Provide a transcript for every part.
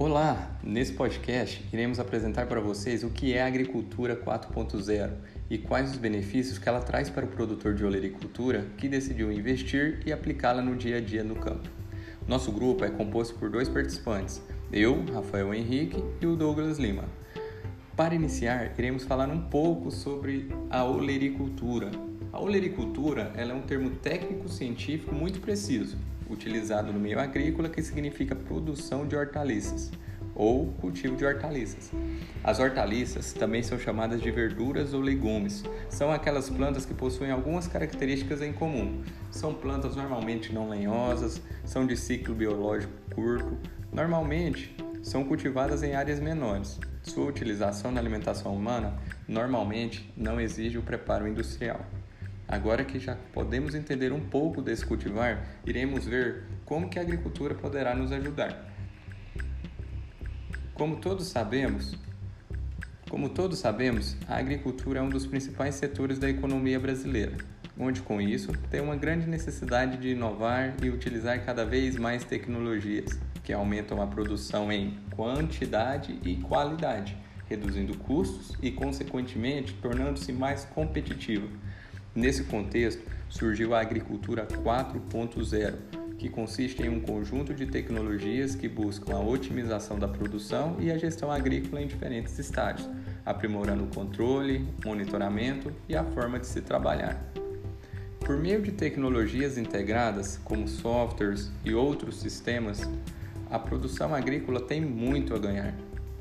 Olá! Nesse podcast iremos apresentar para vocês o que é a agricultura 4.0 e quais os benefícios que ela traz para o produtor de olericultura que decidiu investir e aplicá-la no dia a dia no campo. Nosso grupo é composto por dois participantes, eu, Rafael Henrique e o Douglas Lima. Para iniciar, iremos falar um pouco sobre a olericultura. A olericultura é um termo técnico-científico muito preciso, utilizado no meio agrícola que significa produção de hortaliças ou cultivo de hortaliças. As hortaliças também são chamadas de verduras ou legumes. São aquelas plantas que possuem algumas características em comum. São plantas normalmente não lenhosas, são de ciclo biológico curto, normalmente são cultivadas em áreas menores. Sua utilização na alimentação humana normalmente não exige o preparo industrial. Agora que já podemos entender um pouco desse cultivar, iremos ver como que a agricultura poderá nos ajudar. Como todos sabemos, como todos sabemos, a agricultura é um dos principais setores da economia brasileira, onde com isso tem uma grande necessidade de inovar e utilizar cada vez mais tecnologias que aumentam a produção em quantidade e qualidade, reduzindo custos e consequentemente tornando-se mais competitiva Nesse contexto, surgiu a Agricultura 4.0, que consiste em um conjunto de tecnologias que buscam a otimização da produção e a gestão agrícola em diferentes estágios, aprimorando o controle, monitoramento e a forma de se trabalhar. Por meio de tecnologias integradas, como softwares e outros sistemas, a produção agrícola tem muito a ganhar.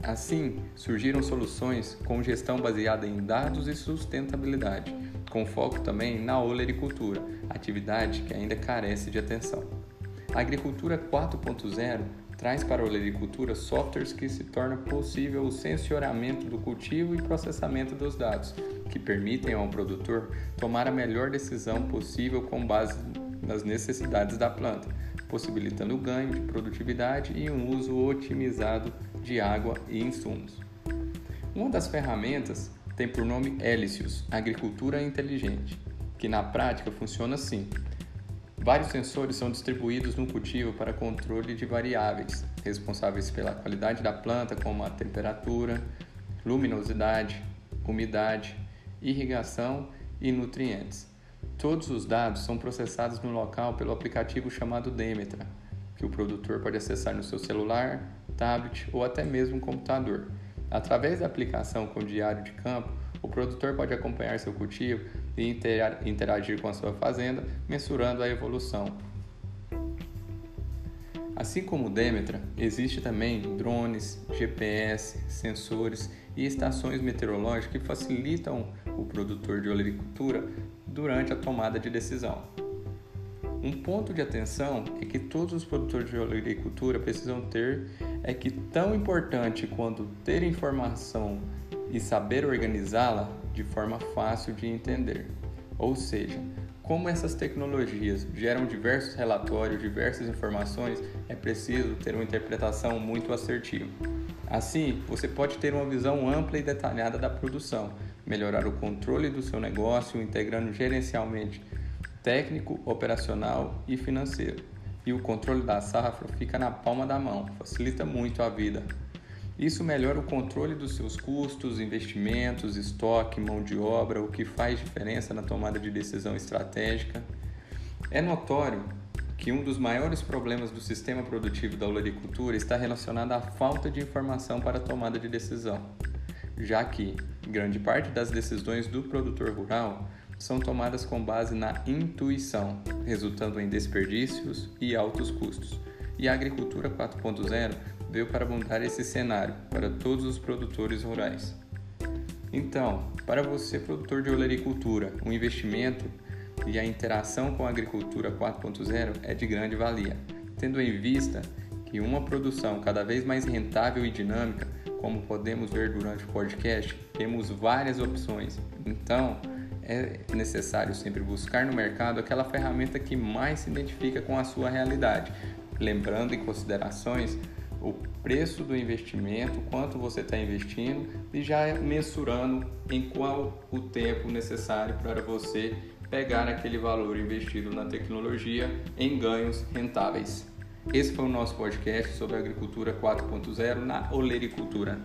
Assim, surgiram soluções com gestão baseada em dados e sustentabilidade com foco também na olericultura, atividade que ainda carece de atenção. A agricultura 4.0 traz para a olericultura softwares que se torna possível o sensoramento do cultivo e processamento dos dados, que permitem ao produtor tomar a melhor decisão possível com base nas necessidades da planta, possibilitando o ganho de produtividade e um uso otimizado de água e insumos. Uma das ferramentas tem por nome Helicius, Agricultura Inteligente, que na prática funciona assim. Vários sensores são distribuídos no cultivo para controle de variáveis, responsáveis pela qualidade da planta, como a temperatura, luminosidade, umidade, irrigação e nutrientes. Todos os dados são processados no local pelo aplicativo chamado Demetra, que o produtor pode acessar no seu celular, tablet ou até mesmo computador. Através da aplicação com o diário de campo, o produtor pode acompanhar seu cultivo e interagir com a sua fazenda, mensurando a evolução. Assim como o Demetra, existe também drones, GPS, sensores e estações meteorológicas que facilitam o produtor de olericultura durante a tomada de decisão. Um ponto de atenção é que todos os produtores de agricultura precisam ter é que tão importante quanto ter informação e saber organizá-la de forma fácil de entender. Ou seja, como essas tecnologias geram diversos relatórios, diversas informações, é preciso ter uma interpretação muito assertiva. Assim, você pode ter uma visão ampla e detalhada da produção, melhorar o controle do seu negócio, integrando gerencialmente técnico, operacional e financeiro. E o controle da safra fica na palma da mão, facilita muito a vida. Isso melhora o controle dos seus custos, investimentos, estoque, mão de obra, o que faz diferença na tomada de decisão estratégica. É notório que um dos maiores problemas do sistema produtivo da olericultura está relacionado à falta de informação para a tomada de decisão, já que grande parte das decisões do produtor rural são tomadas com base na intuição, resultando em desperdícios e altos custos. E a agricultura 4.0 veio para mudar esse cenário para todos os produtores rurais. Então, para você, produtor de olericultura, o investimento e a interação com a agricultura 4.0 é de grande valia, tendo em vista que uma produção cada vez mais rentável e dinâmica, como podemos ver durante o podcast, temos várias opções. Então, é necessário sempre buscar no mercado aquela ferramenta que mais se identifica com a sua realidade, lembrando em considerações o preço do investimento, quanto você está investindo e já mensurando em qual o tempo necessário para você pegar aquele valor investido na tecnologia em ganhos rentáveis. Esse foi o nosso podcast sobre agricultura 4.0 na olericultura.